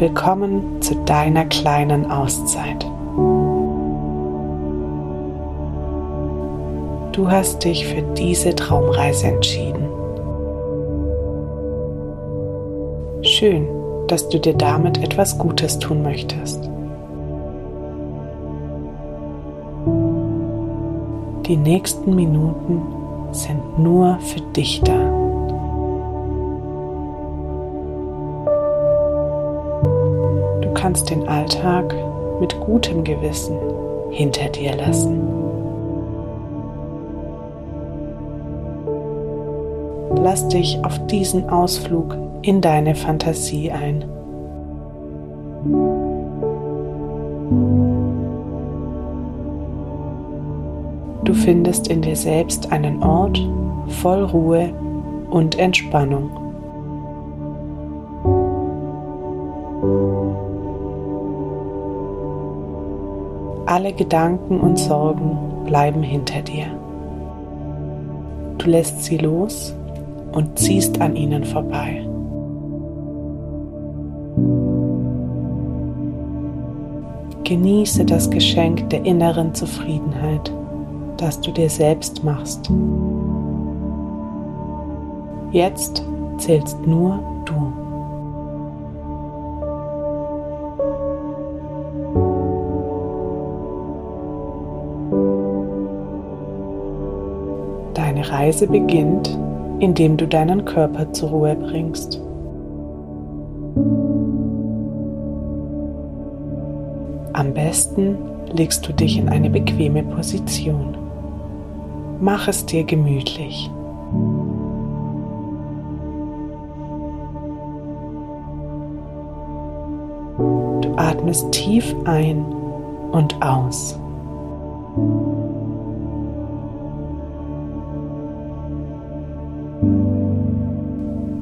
Willkommen zu deiner kleinen Auszeit. Du hast dich für diese Traumreise entschieden. Schön, dass du dir damit etwas Gutes tun möchtest. Die nächsten Minuten sind nur für dich da. Kannst den Alltag mit gutem Gewissen hinter dir lassen. Lass dich auf diesen Ausflug in deine Fantasie ein. Du findest in dir selbst einen Ort voll Ruhe und Entspannung. Alle Gedanken und Sorgen bleiben hinter dir. Du lässt sie los und ziehst an ihnen vorbei. Genieße das Geschenk der inneren Zufriedenheit das du dir selbst machst. Jetzt zählst nur du. Reise beginnt, indem du deinen Körper zur Ruhe bringst. Am besten legst du dich in eine bequeme Position. Mach es dir gemütlich. Du atmest tief ein und aus.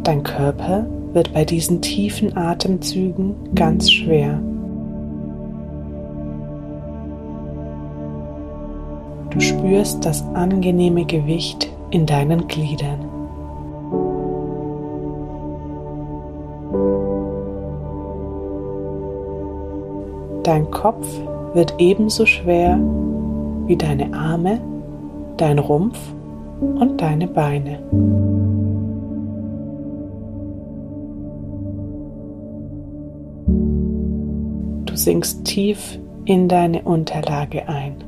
Dein Körper wird bei diesen tiefen Atemzügen ganz schwer. Du spürst das angenehme Gewicht in deinen Gliedern. Dein Kopf wird ebenso schwer wie deine Arme, dein Rumpf und deine Beine. Sinkst tief in deine Unterlage ein.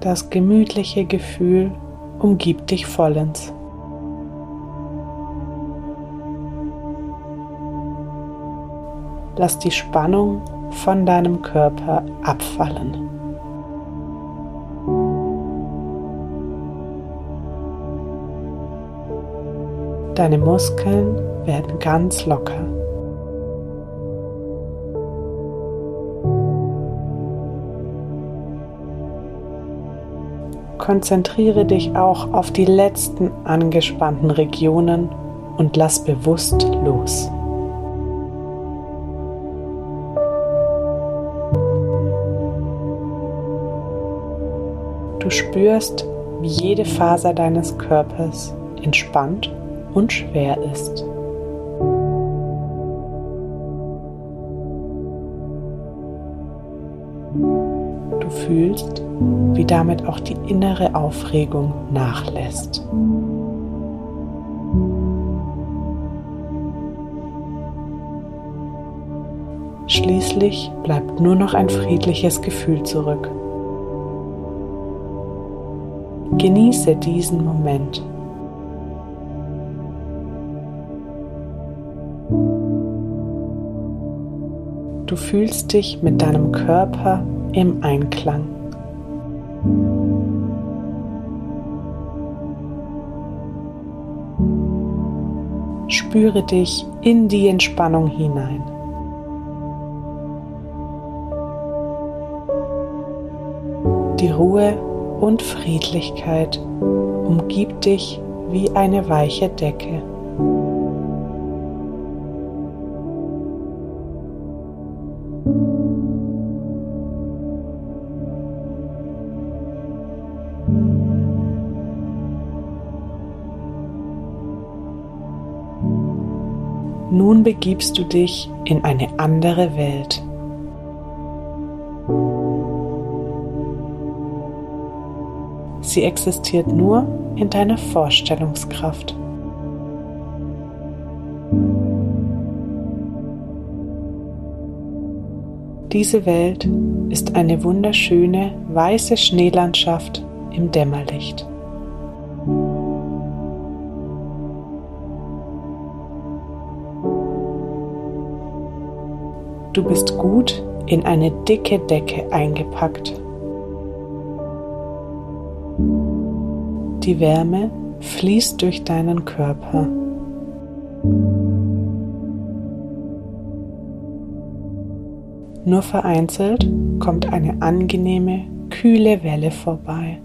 Das gemütliche Gefühl umgibt dich vollends. Lass die Spannung von deinem Körper abfallen. Deine Muskeln werden ganz locker. Konzentriere dich auch auf die letzten angespannten Regionen und lass bewusst los. Du spürst, wie jede Faser deines Körpers entspannt und schwer ist. Du fühlst, wie damit auch die innere Aufregung nachlässt. Schließlich bleibt nur noch ein friedliches Gefühl zurück. Genieße diesen Moment. Du fühlst dich mit deinem Körper im Einklang. Spüre dich in die Entspannung hinein. Die Ruhe und Friedlichkeit umgibt dich wie eine weiche Decke. Begibst du dich in eine andere Welt. Sie existiert nur in deiner Vorstellungskraft. Diese Welt ist eine wunderschöne weiße Schneelandschaft im Dämmerlicht. Du bist gut in eine dicke Decke eingepackt. Die Wärme fließt durch deinen Körper. Nur vereinzelt kommt eine angenehme, kühle Welle vorbei.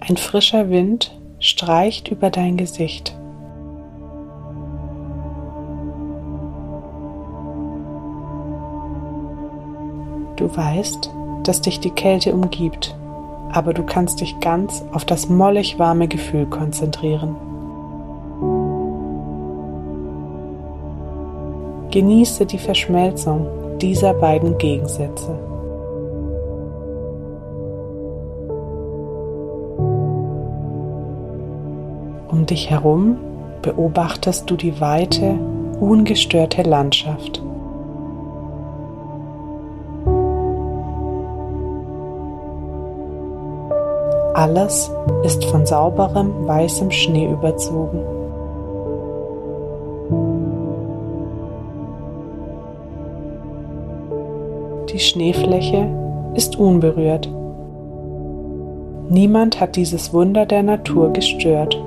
Ein frischer Wind streicht über dein Gesicht. Du weißt, dass dich die Kälte umgibt, aber du kannst dich ganz auf das mollig warme Gefühl konzentrieren. Genieße die Verschmelzung dieser beiden Gegensätze. Um dich herum beobachtest du die weite, ungestörte Landschaft. Alles ist von sauberem weißem Schnee überzogen. Die Schneefläche ist unberührt. Niemand hat dieses Wunder der Natur gestört.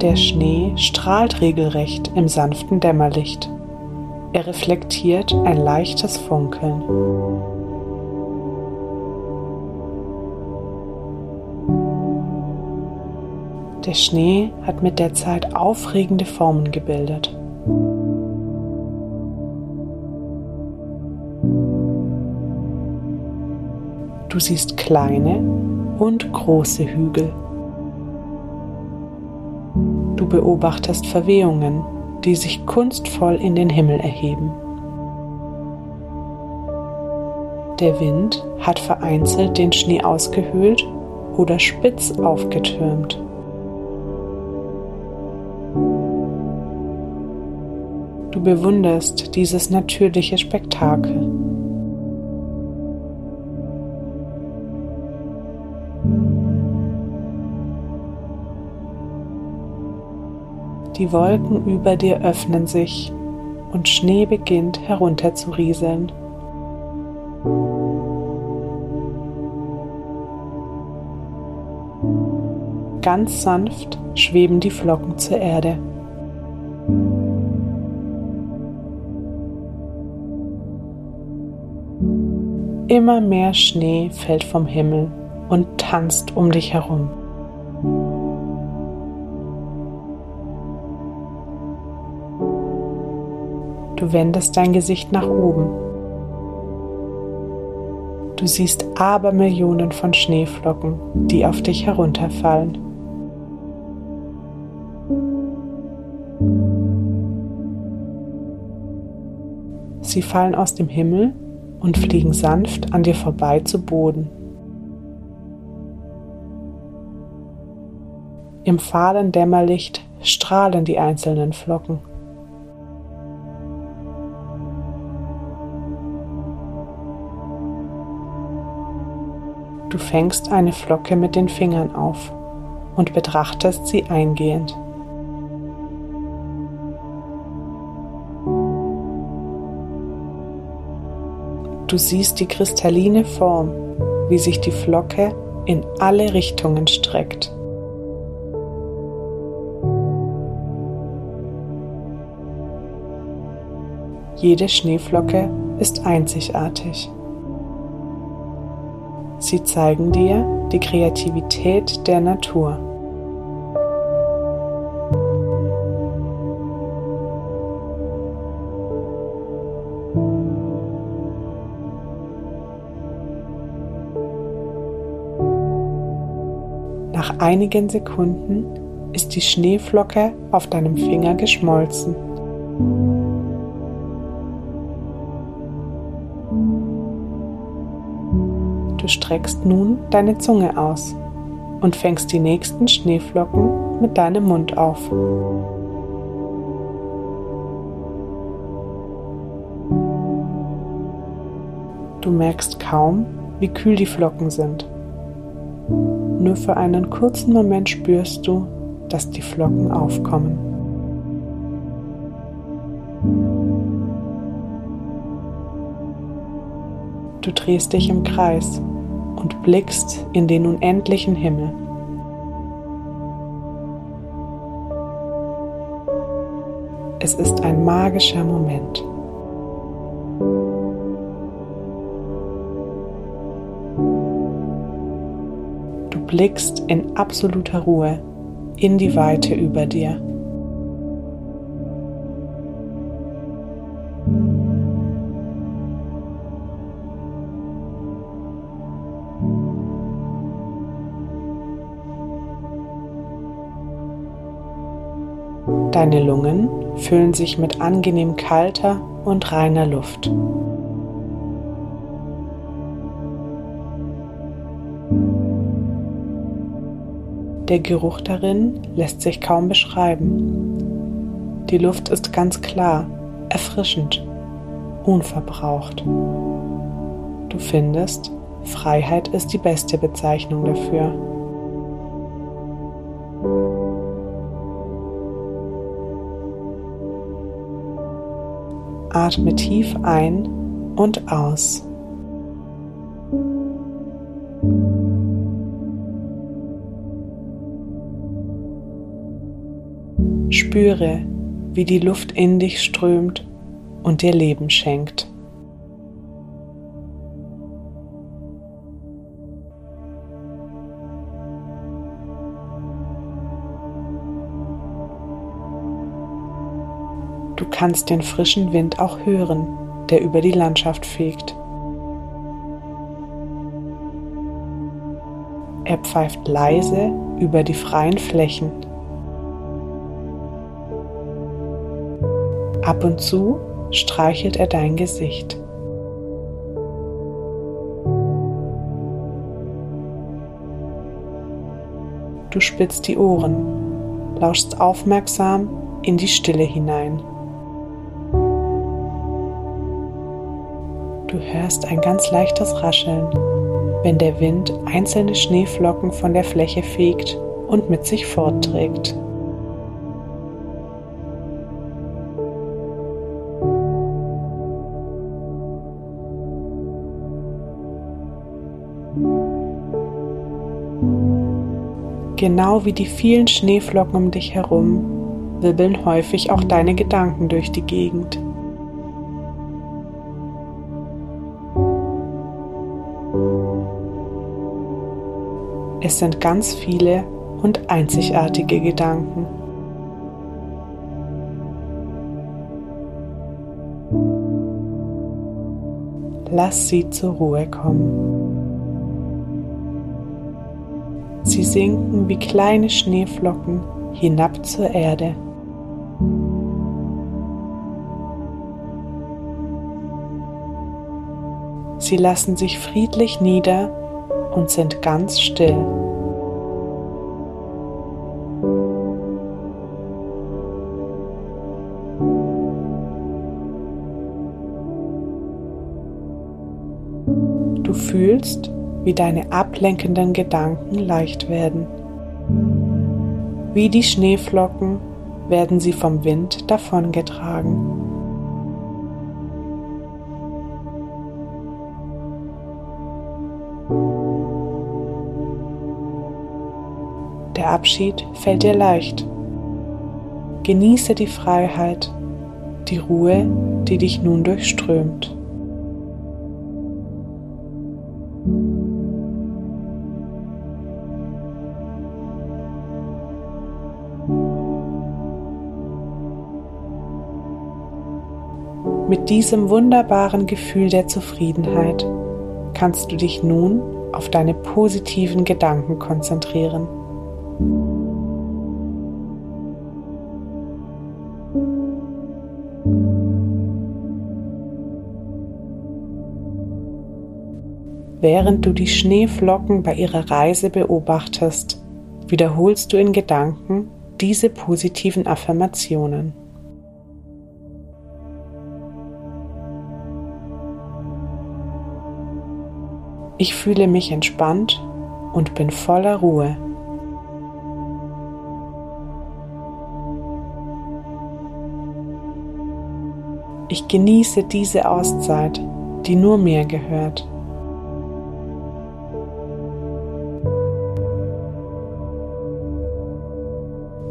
Der Schnee strahlt regelrecht im sanften Dämmerlicht. Er reflektiert ein leichtes Funkeln. Der Schnee hat mit der Zeit aufregende Formen gebildet. Du siehst kleine und große Hügel. Du beobachtest Verwehungen die sich kunstvoll in den Himmel erheben. Der Wind hat vereinzelt den Schnee ausgehöhlt oder spitz aufgetürmt. Du bewunderst dieses natürliche Spektakel. Die Wolken über dir öffnen sich und Schnee beginnt herunterzurieseln. Ganz sanft schweben die Flocken zur Erde. Immer mehr Schnee fällt vom Himmel und tanzt um dich herum. Du wendest dein Gesicht nach oben. Du siehst Abermillionen von Schneeflocken, die auf dich herunterfallen. Sie fallen aus dem Himmel und fliegen sanft an dir vorbei zu Boden. Im fahlen Dämmerlicht strahlen die einzelnen Flocken. Du fängst eine Flocke mit den Fingern auf und betrachtest sie eingehend. Du siehst die kristalline Form, wie sich die Flocke in alle Richtungen streckt. Jede Schneeflocke ist einzigartig. Sie zeigen dir die Kreativität der Natur. Nach einigen Sekunden ist die Schneeflocke auf deinem Finger geschmolzen. Du streckst nun deine Zunge aus und fängst die nächsten Schneeflocken mit deinem Mund auf. Du merkst kaum, wie kühl die Flocken sind. Nur für einen kurzen Moment spürst du, dass die Flocken aufkommen. Du drehst dich im Kreis und blickst in den unendlichen Himmel. Es ist ein magischer Moment. Du blickst in absoluter Ruhe in die Weite über dir. Deine Lungen füllen sich mit angenehm kalter und reiner Luft. Der Geruch darin lässt sich kaum beschreiben. Die Luft ist ganz klar, erfrischend, unverbraucht. Du findest, Freiheit ist die beste Bezeichnung dafür. Atme tief ein und aus. Spüre, wie die Luft in dich strömt und dir Leben schenkt. Du kannst den frischen Wind auch hören, der über die Landschaft fegt. Er pfeift leise über die freien Flächen. Ab und zu streichelt er dein Gesicht. Du spitzt die Ohren, lauschst aufmerksam in die Stille hinein. Du hörst ein ganz leichtes Rascheln, wenn der Wind einzelne Schneeflocken von der Fläche fegt und mit sich fortträgt. Genau wie die vielen Schneeflocken um dich herum wirbeln häufig auch deine Gedanken durch die Gegend. Es sind ganz viele und einzigartige Gedanken. Lass sie zur Ruhe kommen. Sie sinken wie kleine Schneeflocken hinab zur Erde. Sie lassen sich friedlich nieder und sind ganz still. Du fühlst, wie deine ablenkenden Gedanken leicht werden. Wie die Schneeflocken werden sie vom Wind davongetragen. Der Abschied fällt dir leicht. Genieße die Freiheit, die Ruhe, die dich nun durchströmt. Mit diesem wunderbaren Gefühl der Zufriedenheit kannst du dich nun auf deine positiven Gedanken konzentrieren. Während du die Schneeflocken bei ihrer Reise beobachtest, wiederholst du in Gedanken diese positiven Affirmationen. Ich fühle mich entspannt und bin voller Ruhe. Ich genieße diese Auszeit, die nur mir gehört.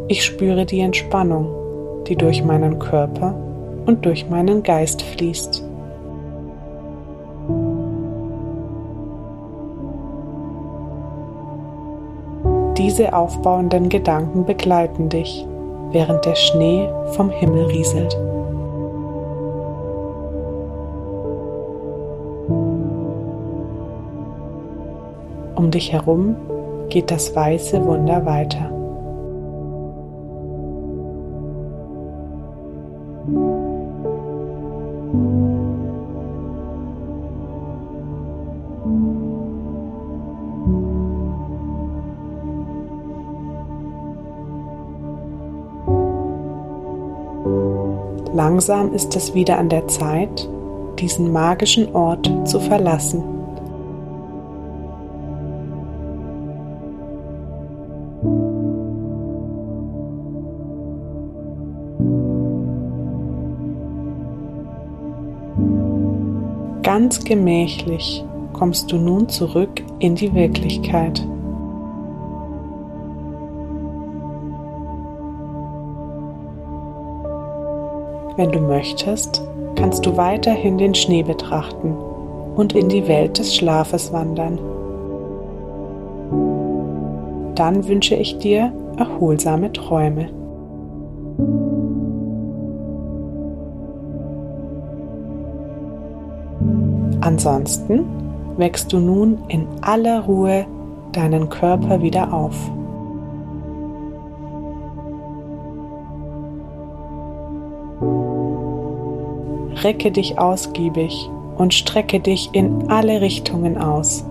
Ich spüre die Entspannung, die durch meinen Körper und durch meinen Geist fließt. Diese aufbauenden Gedanken begleiten dich, während der Schnee vom Himmel rieselt. Um dich herum geht das weiße Wunder weiter. Langsam ist es wieder an der Zeit, diesen magischen Ort zu verlassen. Ganz gemächlich kommst du nun zurück in die Wirklichkeit. Wenn du möchtest, kannst du weiterhin den Schnee betrachten und in die Welt des Schlafes wandern. Dann wünsche ich dir erholsame Träume. Ansonsten wächst du nun in aller Ruhe deinen Körper wieder auf. recke dich ausgiebig und strecke dich in alle Richtungen aus.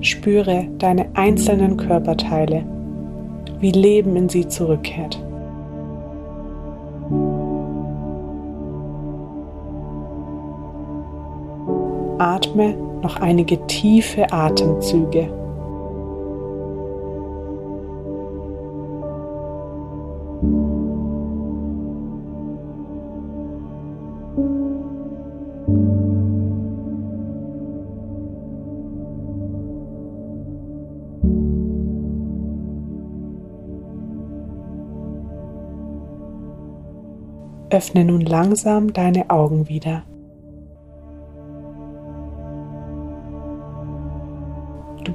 Spüre deine einzelnen Körperteile, wie Leben in sie zurückkehrt. Atme noch einige tiefe Atemzüge. Öffne nun langsam deine Augen wieder.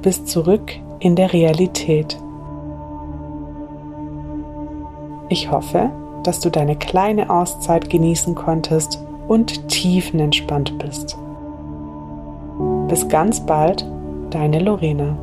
Bist zurück in der Realität. Ich hoffe, dass du deine kleine Auszeit genießen konntest und tiefenentspannt bist. Bis ganz bald, deine Lorena.